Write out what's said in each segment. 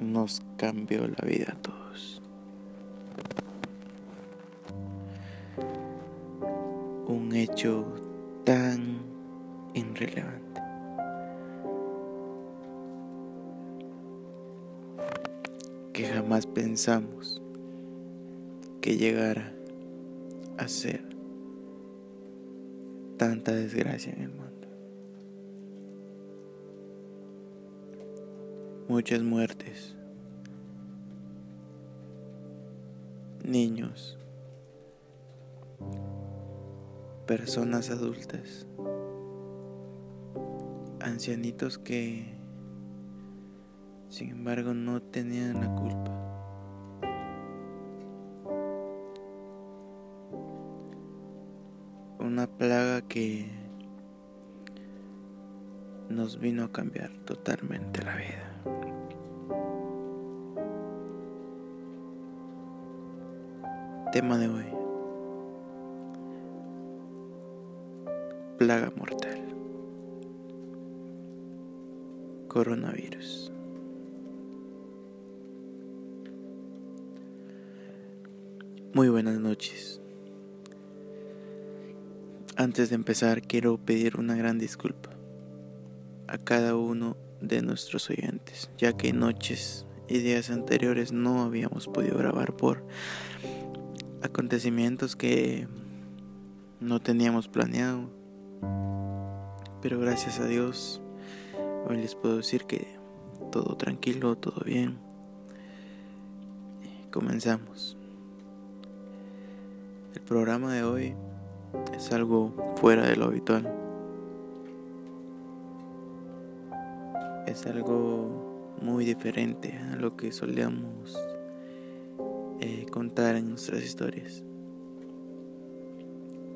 nos cambió la vida a todos. Un hecho tan irrelevante. Jamás pensamos que llegara a ser tanta desgracia en el mundo. muchas muertes, niños, personas adultas, ancianitos que sin embargo no tenían la culpa. Una plaga que nos vino a cambiar totalmente la vida. Tema de hoy. Plaga mortal. Coronavirus. Muy buenas noches. Antes de empezar quiero pedir una gran disculpa a cada uno de nuestros oyentes, ya que noches y días anteriores no habíamos podido grabar por acontecimientos que no teníamos planeado. Pero gracias a Dios, hoy les puedo decir que todo tranquilo, todo bien. Comenzamos. El programa de hoy es algo fuera de lo habitual. Es algo muy diferente a lo que solíamos eh, contar en nuestras historias.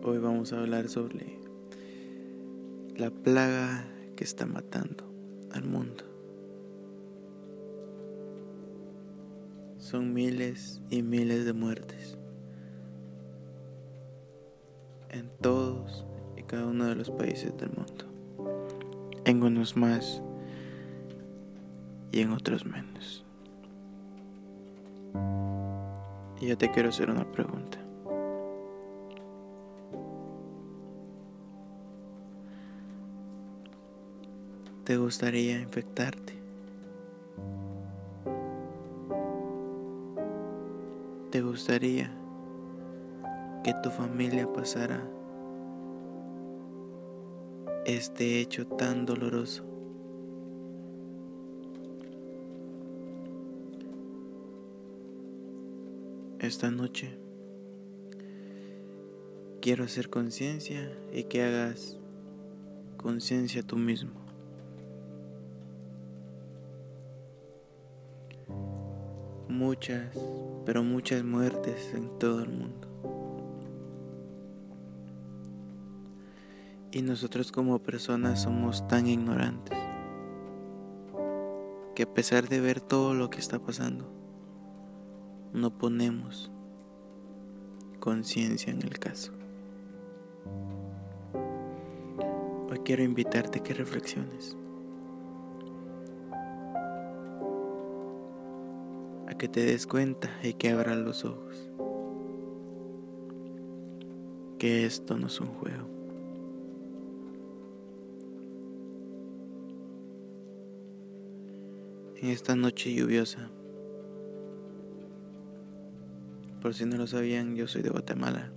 Hoy vamos a hablar sobre la plaga que está matando al mundo. Son miles y miles de muertes cada uno de los países del mundo. En unos más y en otros menos. Y yo te quiero hacer una pregunta. ¿Te gustaría infectarte? ¿Te gustaría que tu familia pasara este hecho tan doloroso? esta noche. Quiero hacer conciencia y que hagas conciencia tú mismo. Muchas, pero muchas muertes en todo el mundo. Y nosotros como personas somos tan ignorantes que a pesar de ver todo lo que está pasando, no ponemos conciencia en el caso. Hoy quiero invitarte a que reflexiones, a que te des cuenta y que abras los ojos, que esto no es un juego. En esta noche lluviosa, por si no lo sabían, yo soy de Guatemala.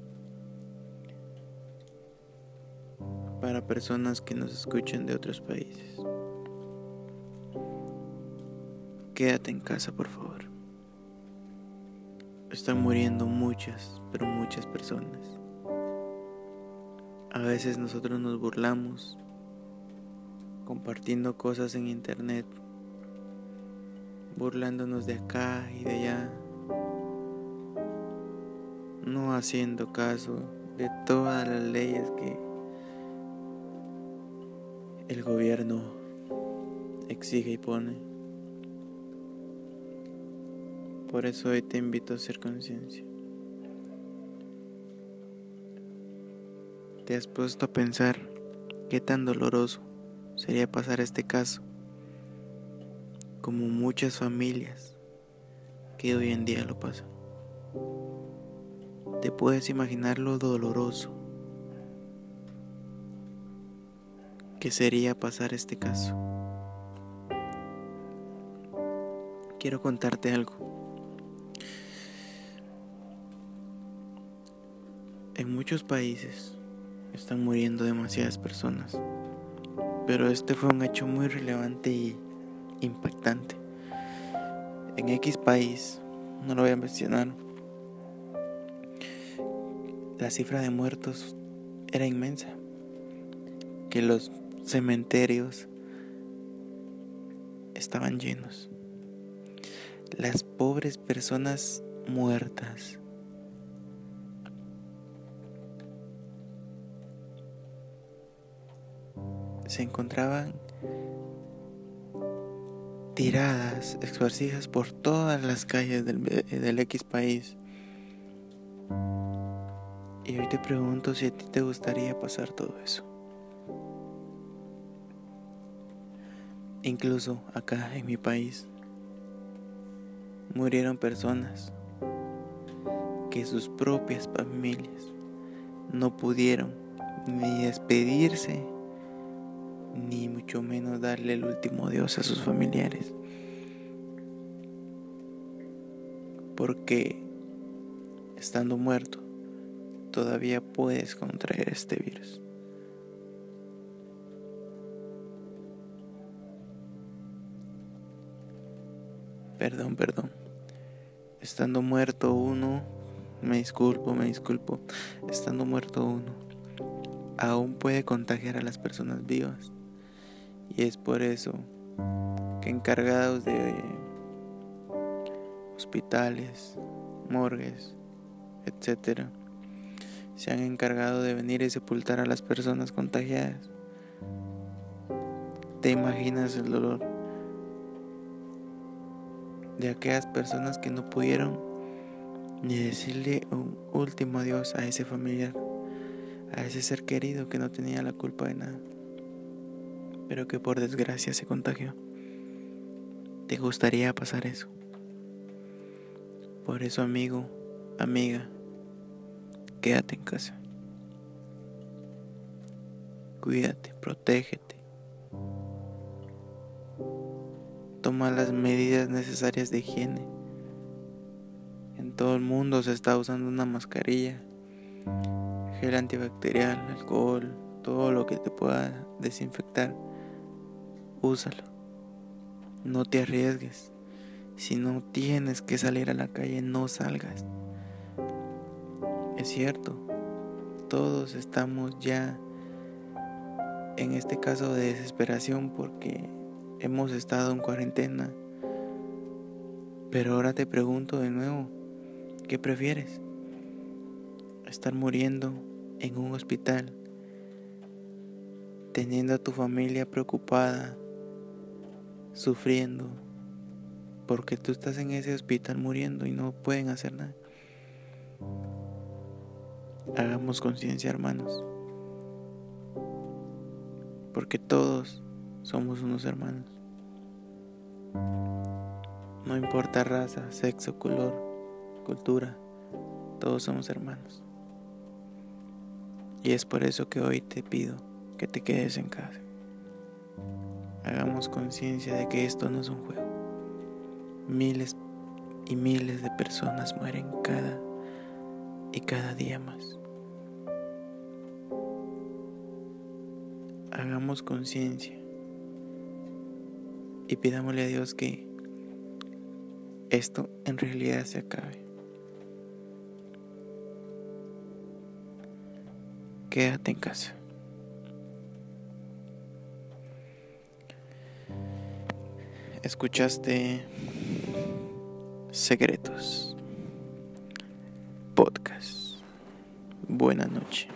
Para personas que nos escuchen de otros países. Quédate en casa, por favor. Están muriendo muchas, pero muchas personas. A veces nosotros nos burlamos compartiendo cosas en internet, burlándonos de acá y de allá no haciendo caso de todas las leyes que el gobierno exige y pone. Por eso hoy te invito a hacer conciencia. ¿Te has puesto a pensar qué tan doloroso sería pasar este caso? Como muchas familias que hoy en día lo pasan. Te puedes imaginar lo doloroso que sería pasar este caso. Quiero contarte algo. En muchos países están muriendo demasiadas personas, pero este fue un hecho muy relevante y impactante. En X país, no lo voy a mencionar, la cifra de muertos era inmensa, que los cementerios estaban llenos. Las pobres personas muertas se encontraban tiradas, esparcidas por todas las calles del, del X país. Y hoy te pregunto si a ti te gustaría pasar todo eso. Incluso acá en mi país murieron personas que sus propias familias no pudieron ni despedirse ni mucho menos darle el último adiós a sus familiares. Porque estando muerto todavía puedes contraer este virus. Perdón, perdón. Estando muerto uno, me disculpo, me disculpo. Estando muerto uno, aún puede contagiar a las personas vivas. Y es por eso que encargados de hospitales, morgues, etcétera, se han encargado de venir y sepultar a las personas contagiadas. ¿Te imaginas el dolor? de aquellas personas que no pudieron ni decirle un último adiós a ese familiar, a ese ser querido que no tenía la culpa de nada, pero que por desgracia se contagió. ¿Te gustaría pasar eso? Por eso, amigo, amiga, quédate en casa. Cuídate, protégete. toma las medidas necesarias de higiene. En todo el mundo se está usando una mascarilla, gel antibacterial, alcohol, todo lo que te pueda desinfectar. Úsalo. No te arriesgues. Si no tienes que salir a la calle, no salgas. Es cierto, todos estamos ya en este caso de desesperación porque hemos estado en cuarentena. Pero ahora te pregunto de nuevo, ¿qué prefieres? ¿Estar muriendo en un hospital, teniendo a tu familia preocupada, sufriendo, porque tú estás en ese hospital muriendo y no pueden hacer nada? Hagamos conciencia, hermanos, porque todos somos unos hermanos. No importa raza, sexo, color, cultura, todos somos hermanos. Y es por eso que hoy te pido que te quedes en casa. Hagamos conciencia de que esto no es un juego. Miles y miles de personas mueren cada y cada día más. Hagamos conciencia y pidámosle a Dios que esto en realidad se acabe. Quédate en casa. Escuchaste Secretos Podcast. Buena noche.